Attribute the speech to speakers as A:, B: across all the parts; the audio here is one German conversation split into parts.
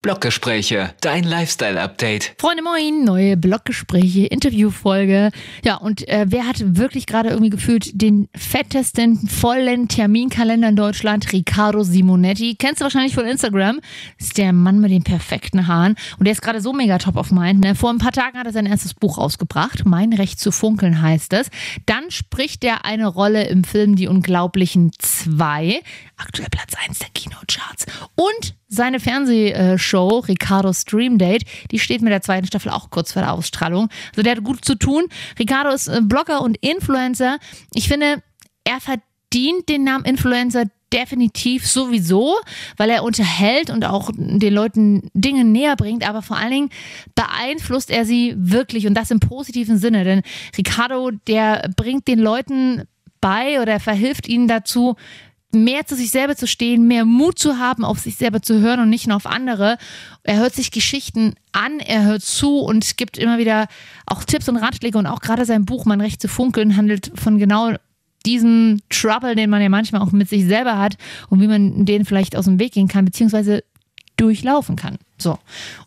A: Bloggespräche, dein Lifestyle-Update.
B: Freunde, moin, neue Bloggespräche, Interviewfolge. Ja, und äh, wer hat wirklich gerade irgendwie gefühlt den fettesten, vollen Terminkalender in Deutschland? Riccardo Simonetti. Kennst du wahrscheinlich von Instagram. Ist der Mann mit den perfekten Haaren. Und der ist gerade so mega top of mind. Ne? Vor ein paar Tagen hat er sein erstes Buch rausgebracht. Mein Recht zu funkeln heißt es. Dann spricht er eine Rolle im Film Die Unglaublichen zwei. Aktuell Platz 1 der Kinocharts. Und seine Fernsehshow Ricardo Stream Date, die steht mit der zweiten Staffel auch kurz vor der Ausstrahlung. Also der hat gut zu tun. Ricardo ist äh, Blogger und Influencer. Ich finde, er verdient den Namen Influencer definitiv sowieso, weil er unterhält und auch den Leuten Dinge näher bringt, aber vor allen Dingen beeinflusst er sie wirklich und das im positiven Sinne. Denn Ricardo, der bringt den Leuten bei oder verhilft ihnen dazu, mehr zu sich selber zu stehen, mehr Mut zu haben, auf sich selber zu hören und nicht nur auf andere. Er hört sich Geschichten an, er hört zu und gibt immer wieder auch Tipps und Ratschläge und auch gerade sein Buch Mein Recht zu funkeln handelt von genau diesem Trouble, den man ja manchmal auch mit sich selber hat und wie man den vielleicht aus dem Weg gehen kann, beziehungsweise durchlaufen kann. So.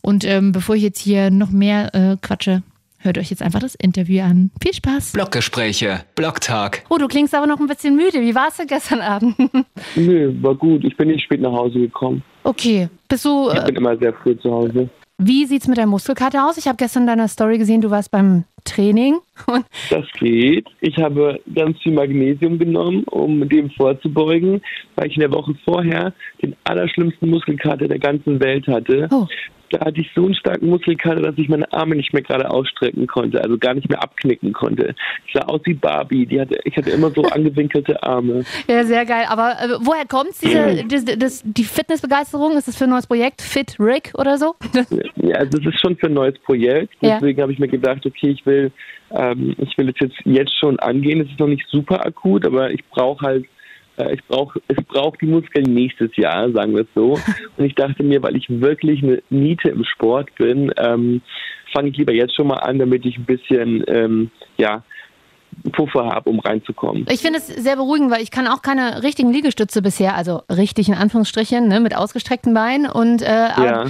B: Und ähm, bevor ich jetzt hier noch mehr äh, quatsche, Hört euch jetzt einfach das Interview an. Viel Spaß.
A: Bloggespräche, Blogtag.
B: Oh, du klingst aber noch ein bisschen müde. Wie war es denn gestern Abend?
C: Nö, war gut. Ich bin nicht spät nach Hause gekommen.
B: Okay. Bist du.
C: Ich bin immer sehr früh zu Hause.
B: Wie sieht's mit der Muskelkarte aus? Ich habe gestern in deiner Story gesehen, du warst beim Training.
C: das geht. Ich habe ganz viel Magnesium genommen, um dem vorzubeugen, weil ich in der Woche vorher den allerschlimmsten Muskelkater der ganzen Welt hatte. Oh da hatte ich so einen starken Muskelkater, dass ich meine Arme nicht mehr gerade ausstrecken konnte, also gar nicht mehr abknicken konnte. Ich sah aus wie Barbie, die hatte, ich hatte immer so angewinkelte Arme.
B: Ja, sehr geil. Aber äh, woher kommt diese, das, das, die Fitnessbegeisterung? Ist das für ein neues Projekt? Fit Rick oder so?
C: ja, also es ist schon für ein neues Projekt. Deswegen ja. habe ich mir gedacht, okay, ich will, ähm, ich will es jetzt, jetzt schon angehen. Es ist noch nicht super akut, aber ich brauche halt ich brauche es braucht die Muskeln nächstes Jahr, sagen wir es so. Und ich dachte mir, weil ich wirklich eine Niete im Sport bin, ähm, fange ich lieber jetzt schon mal an, damit ich ein bisschen ähm, ja Puffer habe, um reinzukommen.
B: Ich finde es sehr beruhigend, weil ich kann auch keine richtigen Liegestütze bisher, also richtig in Anführungsstrichen, ne, mit ausgestreckten Beinen. Und äh, ja.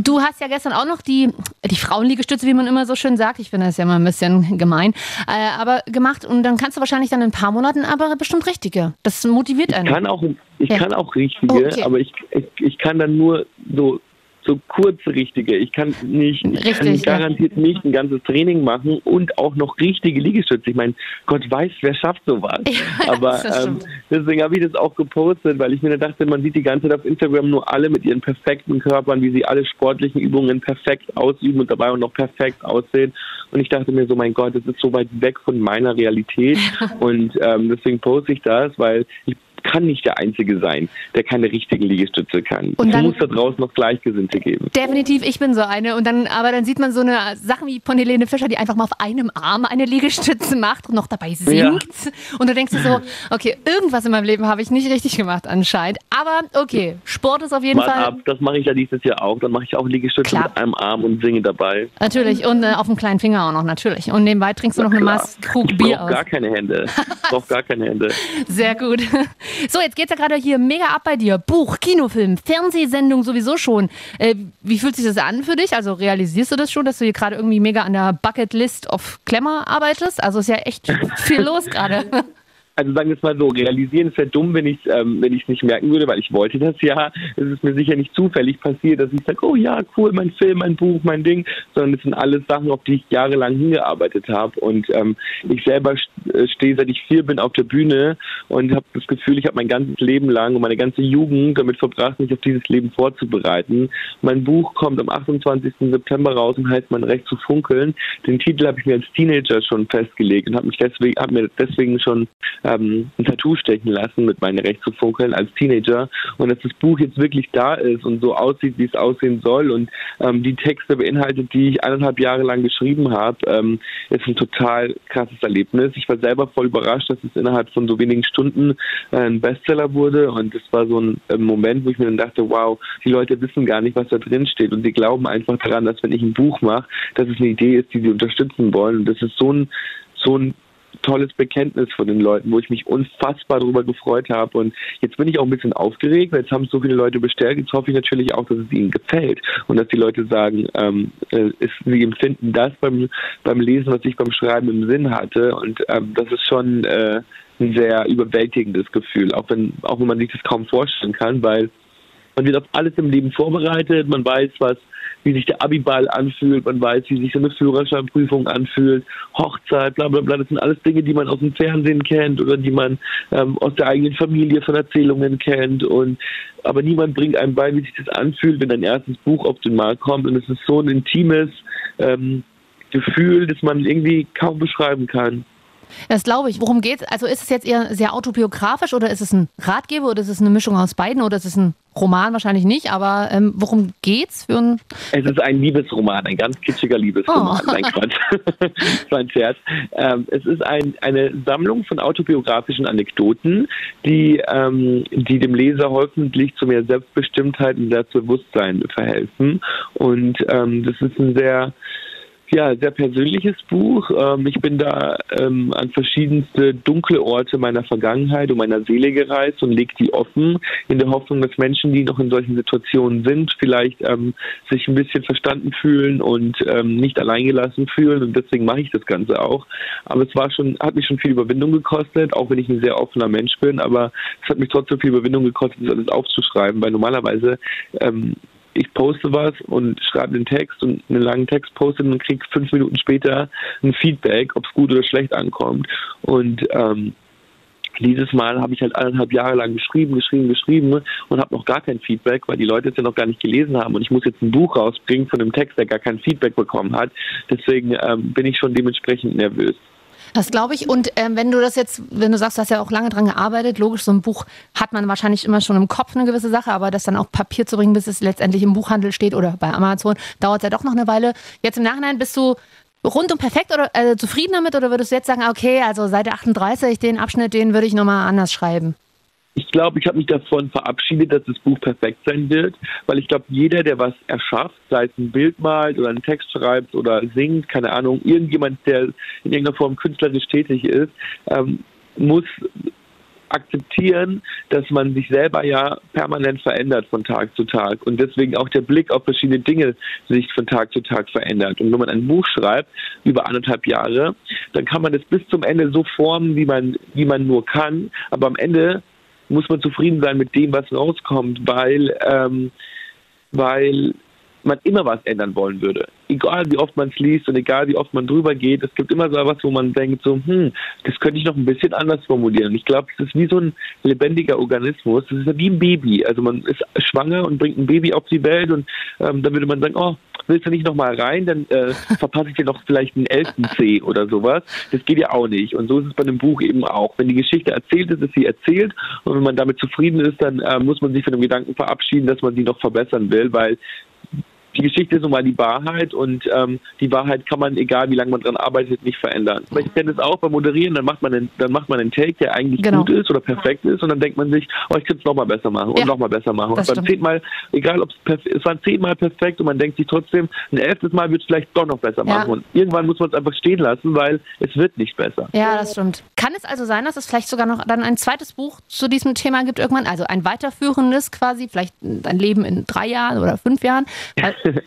B: du hast ja gestern auch noch die, die Frauenliegestütze, wie man immer so schön sagt. Ich finde das ja immer ein bisschen gemein. Äh, aber gemacht und dann kannst du wahrscheinlich dann in ein paar Monaten aber bestimmt richtige. Das motiviert einen.
C: Ich kann auch, ich ja. kann auch richtige, okay. aber ich, ich, ich kann dann nur so so kurze richtige. Ich kann nicht, ich kann garantiert ja. nicht ein ganzes Training machen und auch noch richtige Liegestütze. Ich meine, Gott weiß, wer schafft sowas. Ja, Aber ähm, deswegen habe ich das auch gepostet, weil ich mir dachte, man sieht die ganze Zeit auf Instagram nur alle mit ihren perfekten Körpern, wie sie alle sportlichen Übungen perfekt ausüben und dabei auch noch perfekt aussehen. Und ich dachte mir so, mein Gott, das ist so weit weg von meiner Realität. und ähm, deswegen poste ich das, weil ich kann nicht der Einzige sein, der keine richtigen Liegestütze kann. Und es muss da draußen noch Gleichgesinnte geben.
B: Definitiv, ich bin so eine. Und dann, aber dann sieht man so eine Sachen wie von Helene Fischer, die einfach mal auf einem Arm eine Liegestütze macht und noch dabei singt. Ja. Und du denkst dir so, okay, irgendwas in meinem Leben habe ich nicht richtig gemacht anscheinend. Aber okay, Sport ist auf jeden
C: Mal
B: Fall.
C: Ab. Das mache ich ja dieses Jahr auch. Dann mache ich auch Liegestütze klar. mit einem Arm und singe dabei.
B: Natürlich. Und äh, auf dem kleinen Finger auch noch, natürlich. Und nebenbei trinkst du noch eine Maß Krug Bier aus.
C: Ich gar keine Hände. Ich brauche gar keine Hände.
B: Sehr gut. So, jetzt geht's ja gerade hier mega ab bei dir. Buch, Kinofilm, Fernsehsendung sowieso schon. Äh, wie fühlt sich das an für dich? Also realisierst du das schon, dass du hier gerade irgendwie mega an der Bucketlist of Klemmer arbeitest? Also ist ja echt viel los gerade.
C: also sagen wir es mal so, realisieren ist ja dumm, wenn ich es ähm, wenn nicht merken würde, weil ich wollte das ja. Es ist mir sicher nicht zufällig passiert, dass ich sage, oh ja, cool, mein Film, mein Buch, mein Ding, sondern es sind alles Sachen, auf die ich jahrelang hingearbeitet habe. Und ähm, ich selber stehe, seit ich vier bin, auf der Bühne und habe das Gefühl, ich habe mein ganzes Leben lang und meine ganze Jugend damit verbracht, mich auf dieses Leben vorzubereiten. Mein Buch kommt am 28. September raus und heißt Mein Recht zu funkeln. Den Titel habe ich mir als Teenager schon festgelegt und habe mich deswegen, habe mir deswegen schon ähm, ein Tattoo stechen lassen mit meinen Rechtsfunkeln als Teenager und dass das Buch jetzt wirklich da ist und so aussieht, wie es aussehen soll und ähm, die Texte beinhaltet, die ich eineinhalb Jahre lang geschrieben habe, ähm, ist ein total krasses Erlebnis. Ich war selber voll überrascht, dass es innerhalb von so wenigen Stunden äh, ein Bestseller wurde. Und es war so ein äh, Moment, wo ich mir dann dachte, wow, die Leute wissen gar nicht, was da drin steht. Und sie glauben einfach daran, dass wenn ich ein Buch mache, dass es eine Idee ist, die sie unterstützen wollen. Und das ist so ein so ein tolles Bekenntnis von den Leuten, wo ich mich unfassbar darüber gefreut habe. Und jetzt bin ich auch ein bisschen aufgeregt, weil jetzt haben so viele Leute bestellt. Jetzt hoffe ich natürlich auch, dass es ihnen gefällt und dass die Leute sagen, ähm, äh, es, sie empfinden das beim, beim Lesen, was ich beim Schreiben im Sinn hatte. Und ähm, das ist schon äh, ein sehr überwältigendes Gefühl, auch wenn, auch wenn man sich das kaum vorstellen kann, weil man wird auf alles im Leben vorbereitet, man weiß, was wie sich der Abiball anfühlt, man weiß, wie sich so eine Führerscheinprüfung anfühlt, Hochzeit, bla bla bla. Das sind alles Dinge, die man aus dem Fernsehen kennt oder die man ähm, aus der eigenen Familie von Erzählungen kennt. Und aber niemand bringt einem bei, wie sich das anfühlt, wenn ein erstes Buch auf den Markt kommt. Und es ist so ein intimes ähm, Gefühl, das man irgendwie kaum beschreiben kann.
B: Das glaube ich. Worum geht es? Also ist es jetzt eher sehr autobiografisch oder ist es ein Ratgeber oder ist es eine Mischung aus beiden oder ist es ein Roman wahrscheinlich nicht, aber ähm, worum geht's für ein
C: Es ist ein Liebesroman, ein ganz kitschiger Liebesroman. Oh. Nein, Quatsch. das war ein Scherz. Ähm, es ist ein, eine Sammlung von autobiografischen Anekdoten, die, ähm, die dem Leser hoffentlich zu mehr Selbstbestimmtheit und Selbstbewusstsein verhelfen. Und ähm, das ist ein sehr ja, sehr persönliches Buch. Ähm, ich bin da ähm, an verschiedenste dunkle Orte meiner Vergangenheit und meiner Seele gereist und lege die offen, in der Hoffnung, dass Menschen, die noch in solchen Situationen sind, vielleicht ähm, sich ein bisschen verstanden fühlen und nicht alleingelassen fühlen. Und deswegen mache ich das Ganze auch. Aber es war schon, hat mich schon viel Überwindung gekostet, auch wenn ich ein sehr offener Mensch bin. Aber es hat mich trotzdem viel Überwindung gekostet, das alles aufzuschreiben, weil normalerweise ich poste was und schreibe den Text und einen langen Text poste und kriege fünf Minuten später ein Feedback, ob es gut oder schlecht ankommt. Und ähm, dieses Mal habe ich halt eineinhalb Jahre lang geschrieben, geschrieben, geschrieben und habe noch gar kein Feedback, weil die Leute es ja noch gar nicht gelesen haben. Und ich muss jetzt ein Buch rausbringen von einem Text, der gar kein Feedback bekommen hat. Deswegen ähm, bin ich schon dementsprechend nervös.
B: Das glaube ich. Und ähm, wenn du das jetzt, wenn du sagst, du hast ja auch lange dran gearbeitet, logisch, so ein Buch hat man wahrscheinlich immer schon im Kopf eine gewisse Sache, aber das dann auf Papier zu bringen, bis es letztendlich im Buchhandel steht oder bei Amazon, dauert ja doch noch eine Weile. Jetzt im Nachhinein bist du rundum perfekt oder äh, zufrieden damit oder würdest du jetzt sagen, okay, also Seite 38, den Abschnitt, den würde ich nochmal anders schreiben?
C: Ich glaube, ich habe mich davon verabschiedet, dass das Buch perfekt sein wird, weil ich glaube, jeder, der was erschafft, sei es ein Bild malt oder einen Text schreibt oder singt, keine Ahnung, irgendjemand, der in irgendeiner Form künstlerisch tätig ist, ähm, muss akzeptieren, dass man sich selber ja permanent verändert von Tag zu Tag und deswegen auch der Blick auf verschiedene Dinge sich von Tag zu Tag verändert. Und wenn man ein Buch schreibt über anderthalb Jahre, dann kann man es bis zum Ende so formen, wie man, wie man nur kann, aber am Ende muss man zufrieden sein mit dem, was rauskommt, weil, ähm, weil man immer was ändern wollen würde. Egal wie oft man es liest und egal wie oft man drüber geht, es gibt immer so etwas, wo man denkt, so, hm, das könnte ich noch ein bisschen anders formulieren. Ich glaube, es ist wie so ein lebendiger Organismus. Das ist wie ein Baby. Also man ist schwanger und bringt ein Baby auf die Welt und ähm, dann würde man sagen, oh, willst du nicht nochmal rein, dann äh, verpasse ich dir noch vielleicht einen elften C oder sowas. Das geht ja auch nicht. Und so ist es bei einem Buch eben auch. Wenn die Geschichte erzählt ist, ist sie erzählt. Und wenn man damit zufrieden ist, dann äh, muss man sich von dem Gedanken verabschieden, dass man sie noch verbessern will, weil die Geschichte ist nun mal die Wahrheit und ähm, die Wahrheit kann man, egal wie lange man dran arbeitet, nicht verändern. Aber ich kenne es auch beim Moderieren, dann macht man einen, dann macht man einen Take, der eigentlich genau. gut ist oder perfekt ist und dann denkt man sich, oh, ich könnte es nochmal besser machen und ja, nochmal besser machen. Und beim zehnmal, egal ob es es waren zehnmal perfekt und man denkt sich trotzdem, ein elftes Mal wird es vielleicht doch noch besser machen. Ja. Und irgendwann muss man es einfach stehen lassen, weil es wird nicht besser.
B: Ja, das stimmt. Kann es also sein, dass es vielleicht sogar noch dann ein zweites Buch zu diesem Thema gibt irgendwann? Also ein weiterführendes quasi, vielleicht ein Leben in drei Jahren oder fünf Jahren? フフ。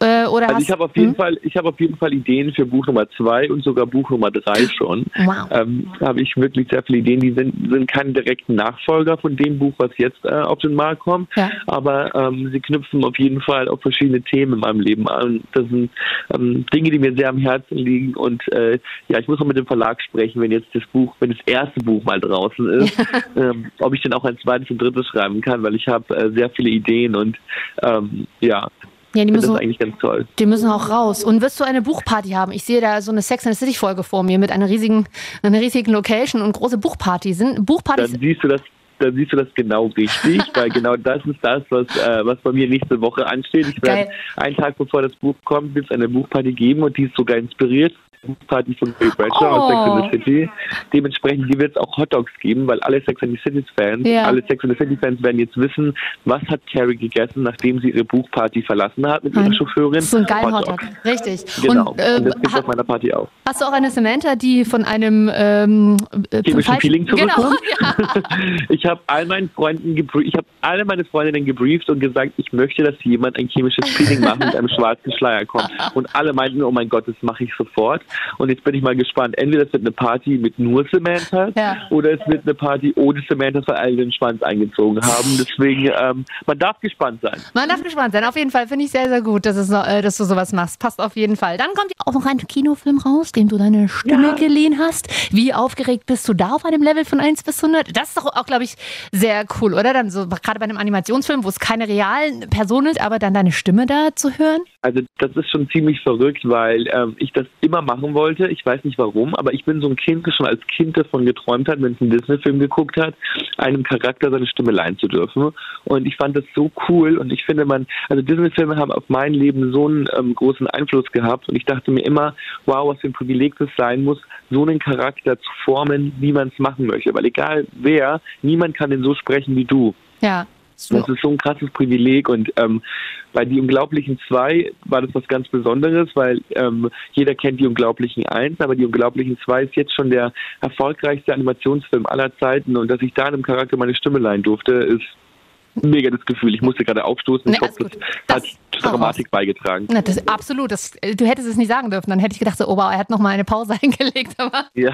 C: Äh, oder also ich habe auf jeden hm? Fall, ich habe auf jeden Fall Ideen für Buch Nummer zwei und sogar Buch Nummer drei schon. Wow. Ähm, habe ich wirklich sehr viele Ideen. Die sind, sind keine direkten Nachfolger von dem Buch, was jetzt äh, auf den Markt kommt, ja. aber ähm, sie knüpfen auf jeden Fall auf verschiedene Themen in meinem Leben an. Das sind ähm, Dinge, die mir sehr am Herzen liegen und äh, ja, ich muss auch mit dem Verlag sprechen, wenn jetzt das Buch, wenn das erste Buch mal draußen ist, ähm, ob ich dann auch ein zweites und drittes schreiben kann, weil ich habe äh, sehr viele Ideen und ähm, ja,
B: ja, die müssen, das eigentlich ganz toll. Die müssen auch raus. Und wirst du eine Buchparty haben? Ich sehe da so eine Sex and the City Folge vor mir mit einer riesigen, einer riesigen Location und große Buchparty. Sind Buchpartys?
C: Dann siehst du das dann siehst du das genau richtig, weil genau das ist das, was, äh, was bei mir nächste Woche ansteht. Ich werde einen Tag bevor das Buch kommt, wird es eine Buchparty geben und die ist sogar inspiriert Party von Carrie Bradshaw
B: Oh.
C: aus Sex and the City. Dementsprechend wird es auch Hotdogs geben, weil alle Sex and the City Fans,
B: Ja.
C: alle Sex and the City Fans werden jetzt wissen, was hat Carrie gegessen, nachdem sie ihre Buchparty verlassen hat mit ihrer
B: Ein-
C: Chauffeurin.
B: So ein geiler
C: Hotdog.
B: Hotdog. Richtig.
C: Genau.
B: Und, äh,
C: Und das gibt es auf meiner Party auch.
B: hast du auch eine Samantha, die von einem ähm, äh,
C: chemischen Feeling
B: Genau,
C: zurückkommt.
B: ja.
C: Ich habe all meinen Freunden ich habe alle meine Freundinnen gebrieft und gesagt, ich möchte, dass jemand ein chemisches Feeling macht mit einem schwarzen Schleier kommt. Und alle meinten, oh mein Gott, das mache ich sofort. Und jetzt bin ich mal gespannt. Entweder es wird eine Party mit nur Samantha
B: Ja.
C: oder es wird eine Party ohne Samantha, weil alle den Schwanz eingezogen haben. Deswegen, ähm, man darf gespannt sein.
B: Man darf gespannt sein. Auf jeden Fall finde ich sehr, sehr gut, dass, es äh, dass du sowas machst. Passt auf jeden Fall. Dann kommt auch noch ein Kinofilm raus, dem du deine Stimme
C: Ja.
B: geliehen hast. Wie aufgeregt bist du da auf einem Level von 1 bis 100? Das ist doch auch, glaube ich, sehr cool, oder? Dann so gerade bei einem Animationsfilm, wo es keine realen Personen ist, aber dann deine Stimme da zu hören.
C: Also das ist schon ziemlich verrückt, weil ähm, ich das immer machen wollte. Ich weiß nicht warum, aber ich bin so ein Kind, das schon als Kind davon geträumt hat, wenn es einen Disney-Film geguckt hat, einem Charakter seine Stimme leihen zu dürfen. Und ich fand das so cool und ich finde man, also Disney-Filme haben auf mein Leben so einen ähm, großen Einfluss gehabt und ich dachte mir immer, wow, was für ein Privileg das sein muss, so einen Charakter zu formen, wie man es machen möchte. Weil egal wer, niemand kann den so sprechen wie du.
B: Ja.
C: Das ist so ein krasses Privileg und ähm, bei Die Unglaublichen 2 war das was ganz Besonderes, weil ähm, jeder kennt Die Unglaublichen 1, aber Die Unglaublichen 2 ist jetzt schon der erfolgreichste Animationsfilm aller Zeiten und dass ich da einem Charakter meine Stimme leihen durfte, ist mega das Gefühl. Ich musste gerade aufstoßen. Ich
B: Nee,
C: hoffe, das, hat zur Dramatik beigetragen.
B: Na, das, absolut. Das, du hättest es nicht sagen dürfen. Dann hätte ich gedacht, so, oh wow, er hat noch mal eine Pause eingelegt. Aber
C: Ja.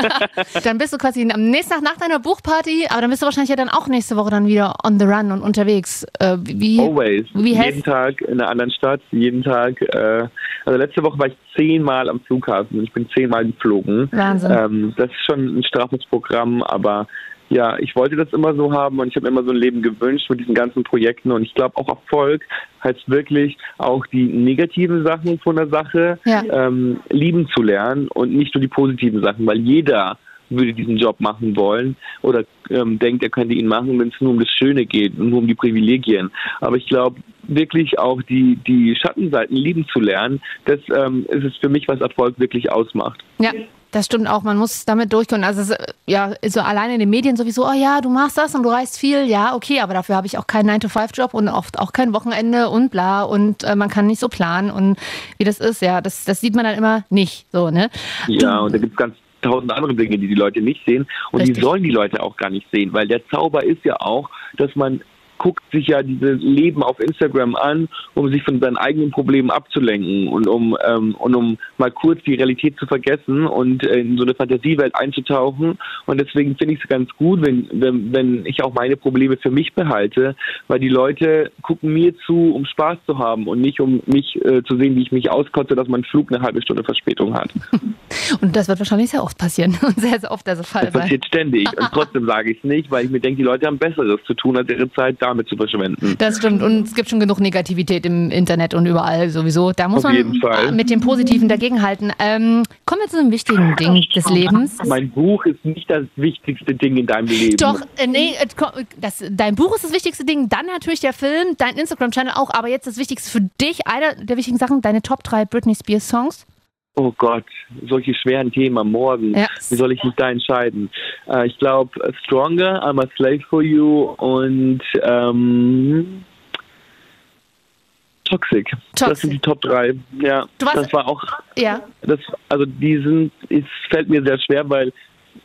B: dann bist du quasi am nächsten Tag nach deiner Buchparty, aber dann bist du wahrscheinlich ja dann auch nächste Woche dann wieder on the run und unterwegs. Äh, wie,
C: Always.
B: Wie
C: jeden Tag in einer anderen Stadt, jeden Tag. Äh, also letzte Woche war ich zehnmal am Flughafen und ich bin zehnmal geflogen.
B: Wahnsinn.
C: Ähm, das ist schon ein straffes Programm, aber ja, ich wollte das immer so haben und ich habe mir immer so ein Leben gewünscht mit diesen ganzen Projekten und ich glaube auch Erfolg heißt wirklich auch die negativen Sachen von der Sache
B: Ja.
C: ähm, lieben zu lernen und nicht nur die positiven Sachen, weil jeder würde diesen Job machen wollen oder ähm, denkt, er könnte ihn machen, wenn es nur um das Schöne geht und nur um die Privilegien. Aber ich glaube, wirklich auch die, die Schattenseiten lieben zu lernen, das ähm, ist es für mich, was Erfolg wirklich ausmacht.
B: Ja, das stimmt auch. Man muss damit durchkommen. Also, es ist, ja, so alleine in den Medien sowieso, oh ja, du machst das und du reist viel. Ja, okay, aber dafür habe ich auch keinen 9-to-5-Job und oft auch kein Wochenende und bla. Und äh, man kann nicht so planen und wie das ist, ja, das, das sieht man dann immer nicht so, ne?
C: Ja, und da gibt es ganz tausend andere Dinge, die die Leute nicht sehen. Und
B: Richtig.
C: die sollen die Leute auch gar nicht sehen, weil der Zauber ist ja auch, dass man guckt sich ja dieses Leben auf Instagram an, um sich von seinen eigenen Problemen abzulenken und um ähm, und um mal kurz die Realität zu vergessen und in so eine Fantasiewelt einzutauchen. Und deswegen finde ich es ganz gut, wenn, wenn wenn ich auch meine Probleme für mich behalte, weil die Leute gucken mir zu, um Spaß zu haben und nicht um mich äh, zu sehen, wie ich mich auskotze, dass mein Flug eine halbe Stunde Verspätung hat.
B: Und das wird wahrscheinlich sehr oft passieren und sehr, sehr oft der Fall
C: Das
B: sein.
C: passiert ständig. Und trotzdem sage ich es nicht, weil ich mir denke, die Leute haben Besseres zu tun, als ihre Zeit damit zu verschwenden.
B: Das stimmt. Und es gibt schon genug Negativität im Internet und überall sowieso. Da muss
C: Auf
B: man mit dem Positiven dagegenhalten. Ähm, kommen wir zu einem wichtigen Ding des Lebens.
C: Mein Buch ist nicht das wichtigste Ding in deinem Leben.
B: Doch, äh, nee, äh, das, dein Buch ist das wichtigste Ding, dann natürlich der Film, dein Instagram-Channel auch, aber jetzt das Wichtigste für dich, einer der wichtigen Sachen, deine Top 3 Britney Spears Songs.
C: Oh Gott, solche schweren Themen am Morgen.
B: Ja.
C: Wie soll ich mich da entscheiden? Äh, ich glaube, Stronger, I'm a Slave for You und ähm, Toxic. Das
B: Toxic.
C: sind die Top 3. Ja,
B: Du warst-
C: das war auch
B: Ja.
C: das, also die sind, es fällt mir sehr schwer, weil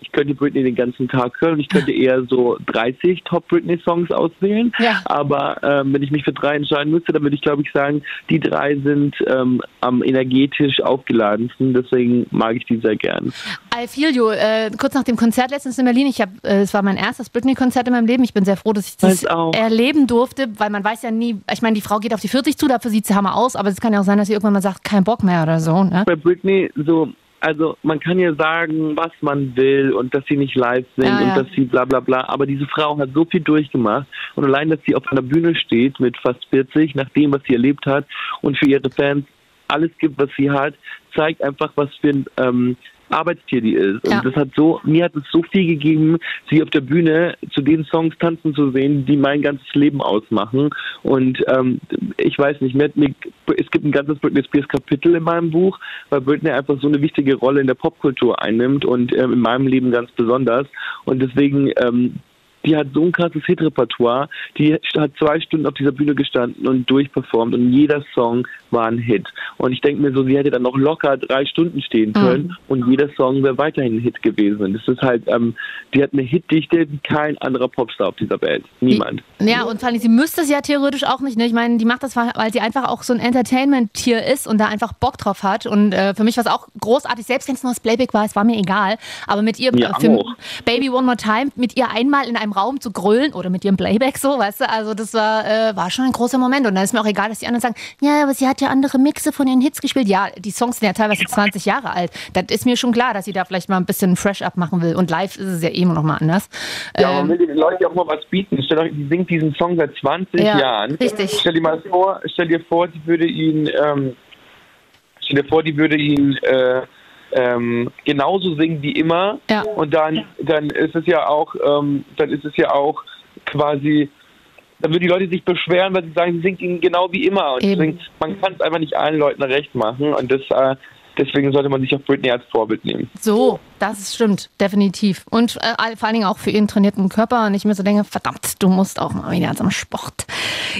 C: ich könnte Britney den ganzen Tag hören und ich könnte eher so 30 Top Britney Songs auswählen.
B: Ja.
C: Aber ähm, wenn ich mich für drei entscheiden müsste, dann würde ich glaube ich sagen, die drei sind ähm, am energetisch aufgeladensten. Deswegen mag ich die sehr gern.
B: I feel you. Äh, kurz nach dem Konzert letztens in Berlin, ich habe, äh, es war mein erstes Britney-Konzert in meinem Leben. Ich bin sehr froh, dass ich das erleben durfte, weil man weiß ja nie, ich meine, die Frau geht auf die 40 zu, dafür sieht sie Hammer aus, aber es kann ja auch sein, dass sie irgendwann mal sagt, kein Bock mehr oder so. Ne?
C: Bei Britney so also man kann ja sagen, was man will und dass sie nicht live singt
B: Ja, ja.
C: und dass sie bla bla bla, aber diese Frau hat so viel durchgemacht und allein, dass sie auf einer Bühne steht mit fast 40, nach dem, was sie erlebt hat und für ihre Fans alles gibt, was sie hat, zeigt einfach, was für ein ähm, Arbeitstier die ist. Und
B: Ja.
C: das hat so, mir hat es so viel gegeben, sie auf der Bühne zu den Songs tanzen zu sehen, die mein ganzes Leben ausmachen. Und ähm, ich weiß nicht, mir, mir es gibt ein ganzes Britney Spears Kapitel in meinem Buch, weil Britney einfach so eine wichtige Rolle in der Popkultur einnimmt und ähm, in meinem Leben ganz besonders. Und deswegen ähm, die hat so ein krasses Hitrepertoire. Die hat zwei Stunden auf dieser Bühne gestanden und durchperformt und jeder Song war ein Hit. Und ich denke mir so, sie hätte dann noch locker drei Stunden stehen können mhm. und jeder Song wäre weiterhin ein Hit gewesen. Das ist halt, ähm, die hat eine Hitdichte wie kein anderer Popstar auf dieser Welt. Niemand.
B: Ja, und vor allem, sie müsste es ja theoretisch auch nicht. Ne? Ich meine, die macht das, weil sie einfach auch so ein Entertainment-Tier ist und da einfach Bock drauf hat. Und äh, für mich war es auch großartig, selbst wenn es nur das Playback war, es war mir egal. Aber mit ihr, ja, äh, Baby One More Time, mit ihr einmal in einem einem Raum zu grölen oder mit ihrem Playback so, weißt du? Also das war, äh, war schon ein großer Moment. Und dann ist mir auch egal, dass die anderen sagen, ja, aber sie hat ja andere Mixe von ihren Hits gespielt. Ja, die Songs sind ja teilweise 20 Jahre alt. Das ist mir schon klar, dass sie da vielleicht mal ein bisschen fresh up machen will. Und live ist es ja eh immer noch mal anders.
C: Ja, ähm, man will den Leuten auch mal was bieten. Stell euch, die singt diesen Song seit 20 ja, Jahren.
B: Richtig.
C: Stell dir mal vor, stell dir vor, die würde ihn, ähm, stell dir vor, die würde ihn, äh, ähm, genauso singen wie immer. Ja. Und dann, dann ist es ja auch, ähm, dann ist es ja auch quasi, dann würden die Leute sich beschweren, weil sie sagen, sie singt ihnen genau wie immer. Und deswegen, man kann es einfach nicht allen Leuten recht machen. Und das, äh, deswegen sollte man sich auch Britney als Vorbild nehmen.
B: So, das stimmt, definitiv. Und äh, vor allen Dingen auch für ihren trainierten Körper. Und ich mir so denke, verdammt, du musst auch mal wieder zum Sport.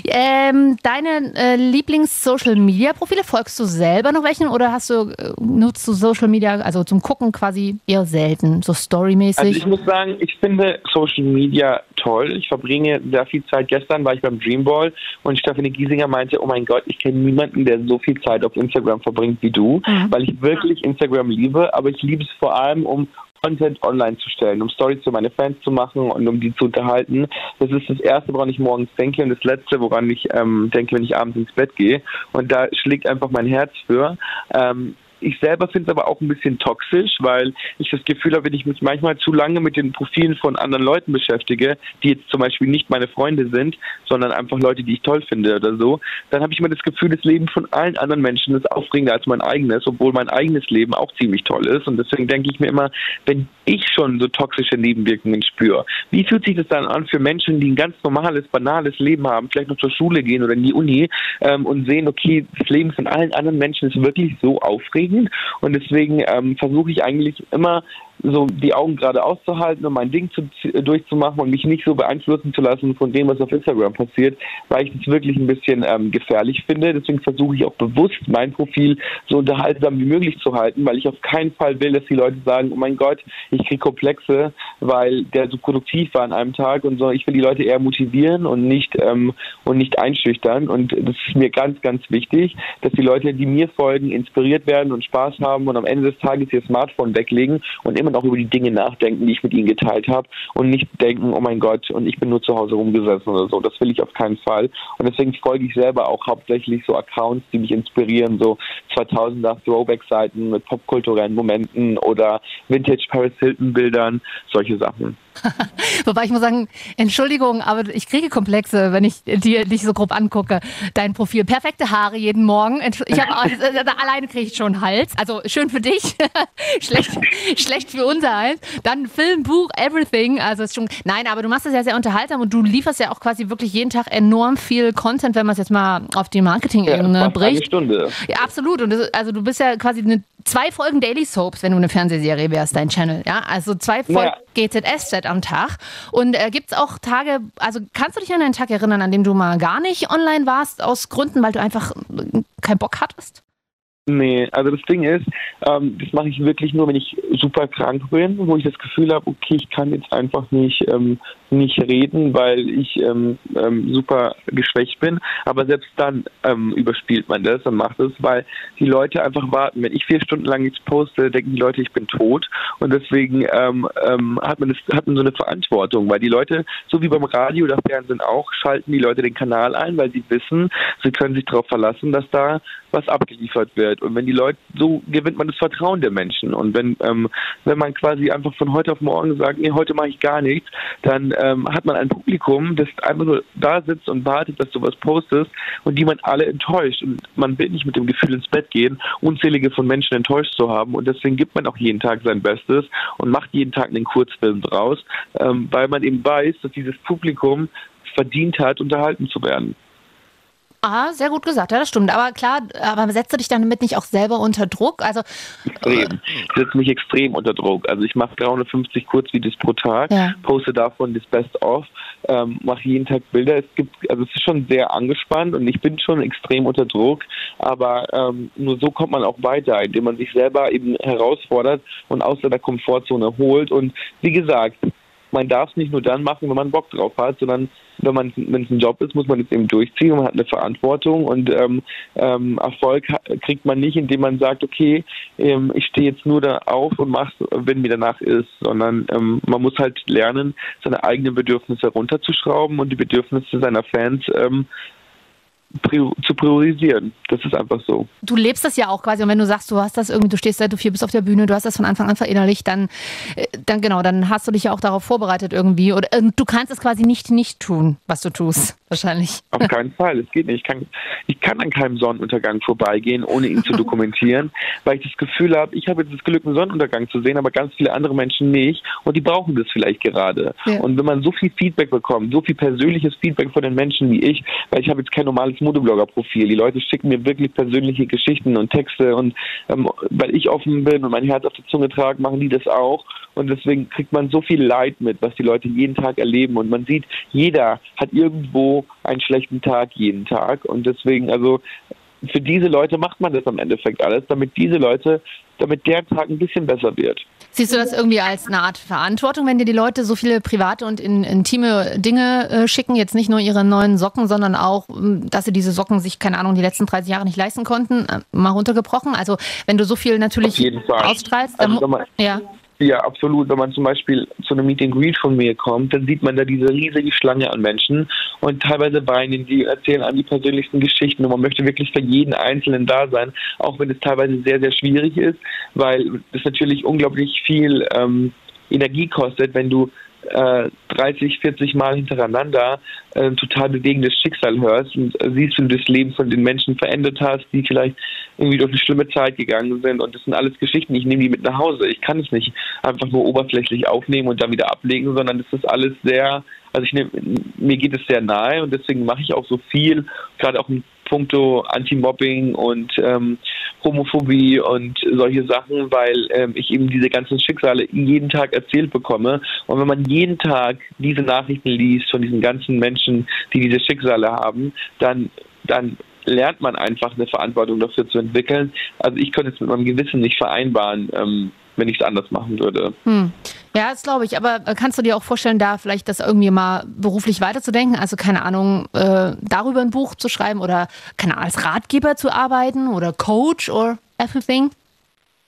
B: Ähm, deine äh, Lieblings-Social-Media-Profile, folgst du selber noch welchen oder hast du, äh, nutzt du Social Media, also zum Gucken quasi eher selten, so storymäßig? Also
C: ich muss sagen, ich finde Social Media toll. Ich verbringe sehr viel Zeit. Gestern war ich beim Dreamball und Stephanie Giesinger meinte, oh mein Gott, ich kenne niemanden, der so viel Zeit auf Instagram verbringt wie du, mhm. weil ich wirklich Instagram liebe, aber ich liebe es vor allem, um Content online zu stellen, um Stories für meine Fans zu machen und um die zu unterhalten. Das ist das Erste, woran ich morgens denke und das Letzte, woran ich ähm, denke, wenn ich abends ins Bett gehe. Und da schlägt einfach mein Herz für. Ähm, ich selber finde es aber auch ein bisschen toxisch, weil ich das Gefühl habe, wenn ich mich manchmal zu lange mit den Profilen von anderen Leuten beschäftige, die jetzt zum Beispiel nicht meine Freunde sind, sondern einfach Leute, die ich toll finde oder so, dann habe ich immer das Gefühl, das Leben von allen anderen Menschen ist aufregender als mein eigenes, obwohl mein eigenes Leben auch ziemlich toll ist. Und deswegen denke ich mir immer, wenn ich schon so toxische Nebenwirkungen spüre, wie fühlt sich das dann an für Menschen, die ein ganz normales, banales Leben haben, vielleicht noch zur Schule gehen oder in die Uni ähm, und sehen, okay, das Leben von allen anderen Menschen ist wirklich so aufregend aufregend und deswegen ähm, versuche ich eigentlich immer so die Augen gerade auszuhalten und mein Ding zu, durchzumachen und mich nicht so beeinflussen zu lassen von dem, was auf Instagram passiert, weil ich das wirklich ein bisschen ähm, gefährlich finde. Deswegen versuche ich auch bewusst mein Profil so unterhaltsam wie möglich zu halten, weil ich auf keinen Fall will, dass die Leute sagen, oh mein Gott, ich kriege Komplexe, weil der so produktiv war an einem Tag und so. Ich will die Leute eher motivieren und nicht ähm, und nicht einschüchtern und das ist mir ganz, ganz wichtig, dass die Leute, die mir folgen, inspiriert werden und Spaß haben und am Ende des Tages ihr Smartphone weglegen und immer und auch über die Dinge nachdenken, die ich mit ihnen geteilt habe und nicht denken, oh mein Gott, und ich bin nur zu Hause rumgesessen oder so. Das will ich auf keinen Fall. Und deswegen folge ich selber auch hauptsächlich so Accounts, die mich inspirieren, so 2000er Throwback-Seiten mit popkulturellen Momenten oder Vintage Paris Hilton Bildern, solche Sachen.
B: Wobei ich muss sagen, Entschuldigung, aber ich kriege Komplexe, wenn ich dir dich so grob angucke. Dein Profil. Perfekte Haare jeden Morgen. Ich habe alleine kriege ich schon Hals. Also schön für dich, schlecht, schlecht für unser Hals. Dann Film, Buch, Everything. Also ist schon. Nein, aber du machst das ja sehr unterhaltsam und du lieferst ja auch quasi wirklich jeden Tag enorm viel Content, wenn man es jetzt mal auf die Marketing-Ebene ja, bricht. Eine
C: Stunde.
B: Ja, absolut. Und das, also du bist ja quasi eine, zwei Folgen Daily Soaps, wenn du eine Fernsehserie wärst, dein Channel. Ja, also zwei Folgen ja. GZSZ am Tag. Und äh, gibt es auch Tage, also kannst du dich an einen Tag erinnern, an dem du mal gar nicht online warst, aus Gründen, weil du einfach keinen Bock hattest?
C: Nee, also das Ding ist, ähm, das mache ich wirklich nur, wenn ich super krank bin, wo ich das Gefühl habe, okay, ich kann jetzt einfach nicht, ähm, nicht reden, weil ich ähm, ähm, super geschwächt bin. Aber selbst dann ähm, überspielt man das und macht es, weil die Leute einfach warten. Wenn ich vier Stunden lang nichts poste, denken die Leute, ich bin tot. Und deswegen ähm, hat man das, hat man so eine Verantwortung, weil die Leute, so wie beim Radio oder Fernsehen auch, schalten die Leute den Kanal ein, weil sie wissen, sie können sich darauf verlassen, dass da was abgeliefert wird. Und wenn die Leute, so gewinnt man das Vertrauen der Menschen. Und wenn, ähm, wenn man quasi einfach von heute auf morgen sagt, nee, heute mache ich gar nichts, dann ähm, hat man ein Publikum, das einfach nur da sitzt und wartet, dass du was postest und die man alle enttäuscht. Und man will nicht mit dem Gefühl ins Bett gehen, unzählige von Menschen enttäuscht zu haben. Und deswegen gibt man auch jeden Tag sein Bestes und macht jeden Tag einen Kurzfilm draus, ähm, weil man eben weiß, dass dieses Publikum verdient hat, unterhalten zu werden.
B: Ah, sehr gut gesagt, ja, das stimmt. Aber klar, aber setzt du dich damit nicht auch selber unter Druck? Also
C: extrem. Ich setze mich extrem unter Druck. Also ich mache 350 Kurzvideos pro Tag, ja. poste davon das Best of, ähm, mache jeden Tag Bilder. Es gibt, also es ist schon sehr angespannt und ich bin schon extrem unter Druck. Aber ähm, nur so kommt man auch weiter, indem man sich selber eben herausfordert und aus seiner Komfortzone holt. Und wie gesagt, man darf es nicht nur dann machen, wenn man Bock drauf hat, sondern wenn man wenn es ein Job ist, muss man es eben durchziehen. Man hat eine Verantwortung und ähm, ähm, Erfolg kriegt man nicht, indem man sagt, okay, ähm, ich stehe jetzt nur da auf und mache, wenn mir danach ist, sondern ähm, man muss halt lernen, seine eigenen Bedürfnisse runterzuschrauben und die Bedürfnisse seiner Fans ähm, zu priorisieren. Das ist einfach so.
B: Du lebst das ja auch quasi und wenn du sagst, du hast das irgendwie, du stehst seit du vier bist auf der Bühne, du hast das von Anfang an verinnerlicht, dann, äh, dann genau, dann hast du dich ja auch darauf vorbereitet irgendwie oder äh, du kannst es quasi nicht nicht tun, was du tust, wahrscheinlich.
C: Auf keinen Fall, es geht nicht. Ich kann, ich kann an keinem Sonnenuntergang vorbeigehen, ohne ihn zu dokumentieren, weil ich das Gefühl habe, ich habe jetzt das Glück, einen Sonnenuntergang zu sehen, aber ganz viele andere Menschen nicht und die brauchen das vielleicht gerade. Ja. Und wenn man so viel Feedback bekommt, so viel persönliches Feedback von den Menschen wie ich, weil ich habe jetzt kein normales Modeblogger-Profil. Die Leute schicken mir wirklich persönliche Geschichten und Texte und ähm, weil ich offen bin und mein Herz auf der Zunge trage, machen die das auch. Und deswegen kriegt man so viel Leid mit, was die Leute jeden Tag erleben. Und man sieht, jeder hat irgendwo einen schlechten Tag jeden Tag. Und deswegen, also für diese Leute macht man das am Endeffekt alles, damit diese Leute, damit der Tag ein bisschen besser wird.
B: Siehst du das irgendwie als eine Art Verantwortung, wenn dir die Leute so viele private und in, intime Dinge äh, schicken? Jetzt nicht nur ihre neuen Socken, sondern auch, hm, dass sie diese Socken sich, keine Ahnung, die letzten 30 Jahre nicht leisten konnten, äh, mal runtergebrochen. Also wenn du so viel natürlich ausstrahlst, dann, also, ja.
C: Ja, absolut. Wenn man zum Beispiel zu einem Meet and Greet von mir kommt, dann sieht man da diese riesige Schlange an Menschen und teilweise weinen die, erzählen an die persönlichsten Geschichten und man möchte wirklich für jeden Einzelnen da sein, auch wenn es teilweise sehr, sehr schwierig ist, weil es natürlich unglaublich viel ähm, Energie kostet, wenn du äh, 30, 40 Mal hintereinander äh, ein total bewegendes Schicksal hörst und äh, siehst, wie du das Leben von den Menschen verändert hast, die vielleicht irgendwie durch eine schlimme Zeit gegangen sind. Und das sind alles Geschichten, ich nehme die mit nach Hause. Ich kann es nicht einfach nur oberflächlich aufnehmen und dann wieder ablegen, sondern das ist alles sehr, also ich nehm, mir geht es sehr nahe und deswegen mache ich auch so viel, gerade auch in puncto Anti-Mobbing und ähm, Homophobie und solche Sachen, weil ähm, ich eben diese ganzen Schicksale jeden Tag erzählt bekomme. Und wenn man jeden Tag diese Nachrichten liest von diesen ganzen Menschen, die diese Schicksale haben, dann, dann lernt man einfach eine Verantwortung dafür zu entwickeln. Also ich könnte es mit meinem Gewissen nicht vereinbaren, ähm, wenn ich es anders machen würde. Hm.
B: Ja, das glaube ich. Aber äh, kannst du dir auch vorstellen, da vielleicht das irgendwie mal beruflich weiterzudenken? Also keine Ahnung, äh, darüber ein Buch zu schreiben oder keine Ahnung, als Ratgeber zu arbeiten oder Coach or everything?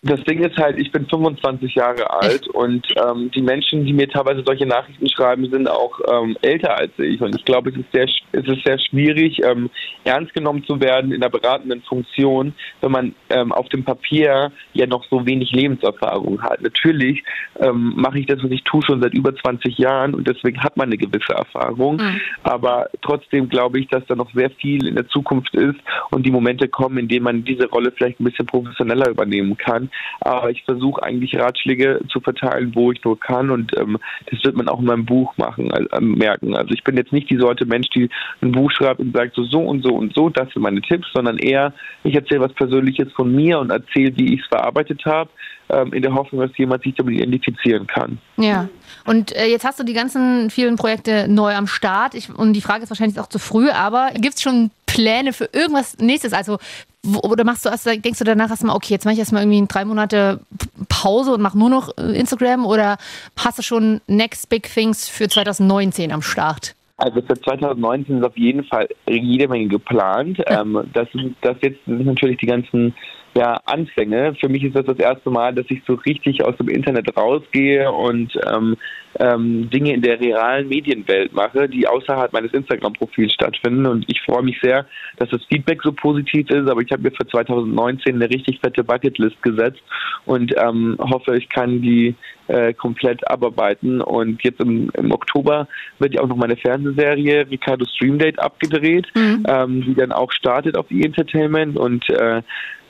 C: Das Ding ist halt, ich bin 25 Jahre alt und ähm, die Menschen, die mir teilweise solche Nachrichten schreiben, sind auch ähm, älter als ich. Und ich glaube, es ist sehr, es ist sehr schwierig, ähm, ernst genommen zu werden in der beratenden Funktion, wenn man ähm, auf dem Papier ja noch so wenig Lebenserfahrung hat. Natürlich ähm, mache ich das, was ich tue, schon seit über 20 Jahren und deswegen hat man eine gewisse Erfahrung. Mhm. Aber trotzdem glaube ich, dass da noch sehr viel in der Zukunft ist und die Momente kommen, in denen man diese Rolle vielleicht ein bisschen professioneller übernehmen kann. Aber ich versuche eigentlich Ratschläge zu verteilen, wo ich nur kann und ähm, das wird man auch in meinem Buch machen, äh, merken. Also ich bin jetzt nicht die Sorte Mensch, die ein Buch schreibt und sagt so, so und so und so, das sind meine Tipps, sondern eher, ich erzähle was Persönliches von mir und erzähle, wie ich es verarbeitet habe, ähm, in der Hoffnung, dass jemand sich damit identifizieren kann.
B: Ja, und äh, jetzt hast du die ganzen vielen Projekte neu am Start ich, und die Frage ist wahrscheinlich auch zu früh, aber gibt es schon Pläne für irgendwas nächstes? Also, wo, oder machst du erst, denkst du danach erstmal, okay, jetzt mache ich erstmal irgendwie drei Monate Pause und mache nur noch äh, Instagram oder hast du schon Next Big Things für 2019 am Start?
C: Also für 2019 ist auf jeden Fall jede Menge geplant. Ähm, das, das jetzt sind natürlich die ganzen ja, Anfänge. Für mich ist das das erste Mal, dass ich so richtig aus dem Internet rausgehe und ähm, ähm, Dinge in der realen Medienwelt mache, die außerhalb meines Instagram-Profils stattfinden. Und ich freue mich sehr, dass das Feedback so positiv ist. Aber ich habe mir für 2019 eine richtig fette Bucketlist gesetzt und ähm, hoffe, ich kann die äh, komplett abarbeiten. Und jetzt im, im, Oktober wird ja auch noch meine Fernsehserie Ricardo Stream Date abgedreht, mhm. ähm, die dann auch startet auf E! Entertainment. Und äh,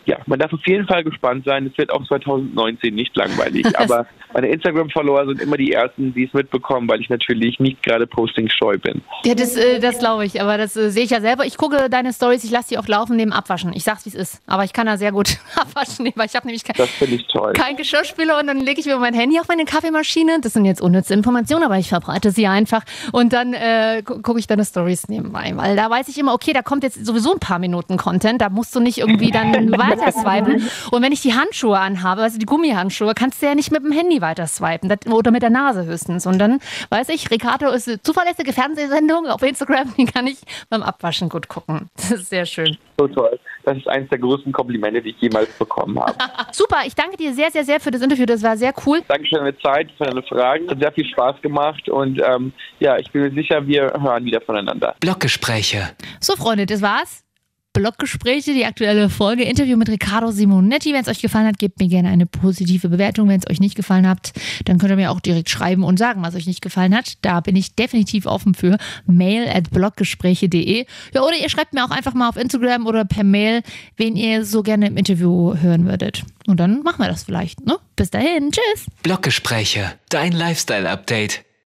C: ja, man darf auf jeden Fall gespannt sein. Es wird auch 2019 nicht langweilig. Aber meine Instagram-Follower sind immer die ersten, die es mitbekommen, weil ich natürlich nicht gerade posting-scheu bin.
B: Ja, das, äh, das glaube ich, aber das äh, sehe ich ja selber. Ich gucke deine Stories, ich lasse die auch laufen neben Abwaschen. Ich sag's, wie es ist. Aber ich kann da sehr gut abwaschen, weil ich habe nämlich kein,
C: Das ich toll.
B: kein Geschirrspüler und dann lege ich mir mein Handy auf meine Kaffeemaschine. Das sind jetzt unnütze Informationen, aber ich verbreite sie einfach. Und dann äh, gu- gucke ich deine Stories nebenbei, weil da weiß ich immer, okay, da kommt jetzt sowieso ein paar Minuten Content. Da musst du nicht irgendwie dann weiter swipen. Und wenn ich die Handschuhe anhabe, also die Gummihandschuhe, kannst du ja nicht mit dem Handy weiter swipen oder mit der Nase höchstens. Und dann weiß ich, Ricardo ist eine zuverlässige Fernsehsendung auf Instagram, die kann ich beim Abwaschen gut gucken. Das ist sehr schön.
C: So toll. Das ist eines der größten Komplimente, die ich jemals bekommen habe.
B: Super, ich danke dir sehr, sehr, sehr für das Interview. Das war sehr cool.
C: Danke für deine Zeit, für deine Fragen. Hat sehr viel Spaß gemacht und ähm, ja, ich bin mir sicher, wir hören wieder voneinander.
A: Bloggespräche.
B: So, Freunde, das war's. Bloggespräche, die aktuelle Folge, Interview mit Riccardo Simonetti. Wenn es euch gefallen hat, gebt mir gerne eine positive Bewertung. Wenn es euch nicht gefallen hat, dann könnt ihr mir auch direkt schreiben und sagen, was euch nicht gefallen hat. Da bin ich definitiv offen für. Mail at bloggespräche.de. Ja, oder ihr schreibt mir auch einfach mal auf Instagram oder per Mail, wen ihr so gerne im Interview hören würdet. Und dann machen wir das vielleicht. Ne? Bis dahin, tschüss.
A: Bloggespräche. Dein Lifestyle-Update.